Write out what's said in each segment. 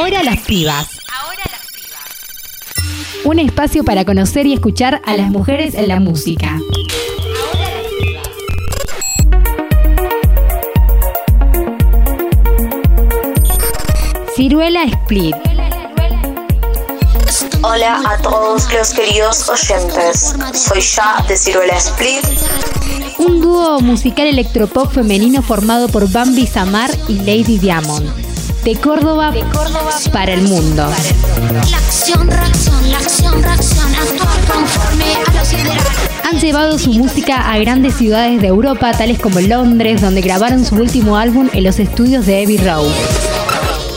Ahora las pibas. Un espacio para conocer y escuchar a las mujeres en la música. Ciruela Split. Hola a todos los queridos oyentes. Soy Ya de Ciruela Split. Un dúo musical electropop femenino formado por Bambi Samar y Lady Diamond. De Córdoba, para el mundo. La acción, reacción, la acción, reacción, actuar conforme a los ideales. Han llevado su música a grandes ciudades de Europa, tales como Londres, donde grabaron su último álbum en los estudios de Abbey Road.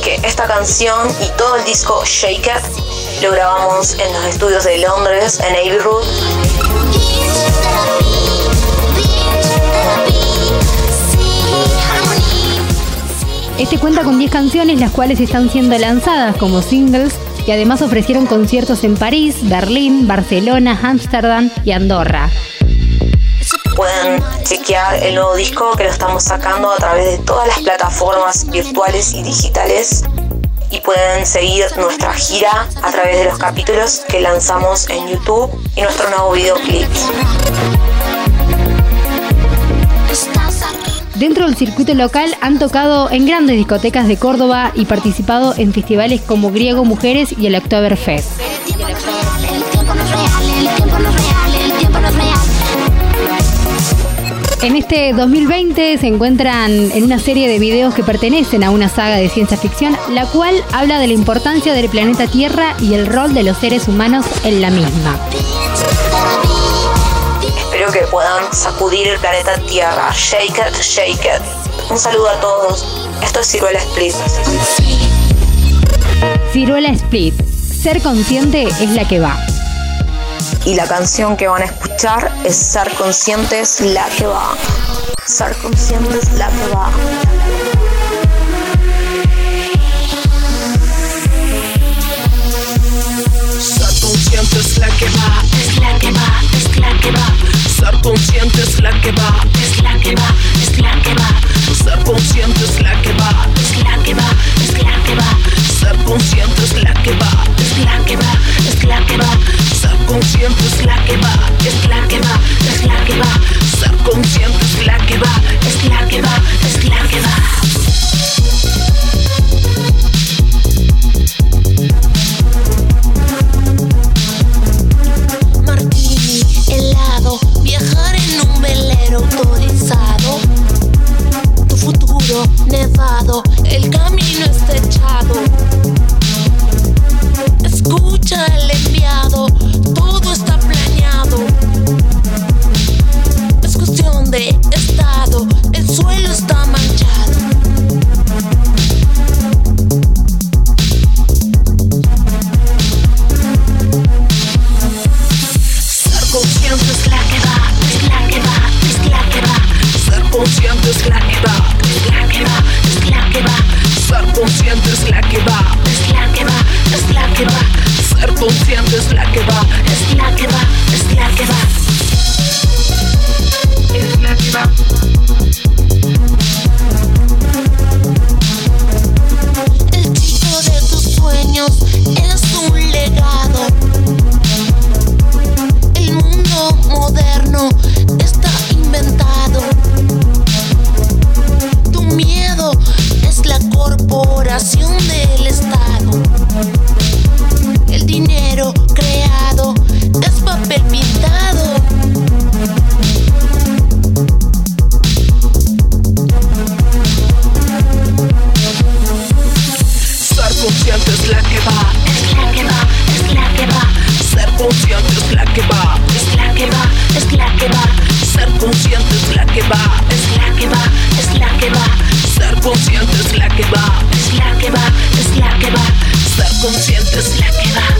Que esta canción y todo el disco Shake It lo grabamos en los estudios de Londres, en Abbey Road. Este cuenta con 10 canciones, las cuales están siendo lanzadas como singles y además ofrecieron conciertos en París, Berlín, Barcelona, Ámsterdam y Andorra. Pueden chequear el nuevo disco que lo estamos sacando a través de todas las plataformas virtuales y digitales y pueden seguir nuestra gira a través de los capítulos que lanzamos en YouTube y nuestro nuevo videoclip. Dentro del circuito local han tocado en grandes discotecas de Córdoba y participado en festivales como Griego Mujeres y el es real. En este 2020 se encuentran en una serie de videos que pertenecen a una saga de ciencia ficción, la cual habla de la importancia del planeta Tierra y el rol de los seres humanos en la misma. Que puedan sacudir el planeta Tierra. Shake it, shake it. Un saludo a todos. Esto es Ciruela Split. Ciruela Split. Ser consciente es la que va. Y la canción que van a escuchar es Ser Conscientes la que va. Ser Conscientes la que va. Consciente la que va, es la que va, es la que va, ser consciente es la que va, es la que va, es la que va, ser consciente es la que va, es la que va, es la que va, ser consciente es la que va, es la que va, es la que va. la que va. Va, es la que va, es la que va, ser consciente es la que va, es la que va, es la que va, ser consciente es la que va.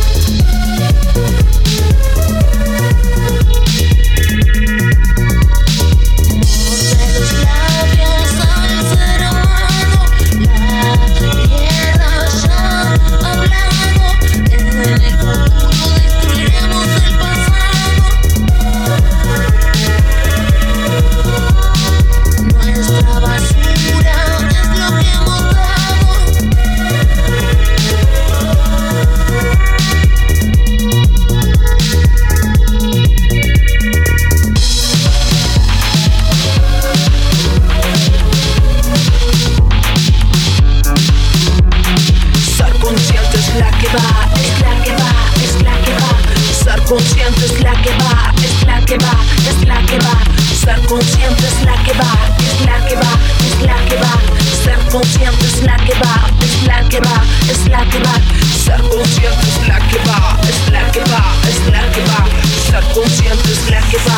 conscient és la que va, és la que va, és la que va. Ser conscient és la que va, és la que va, és la que va. Ser conscient és la que va.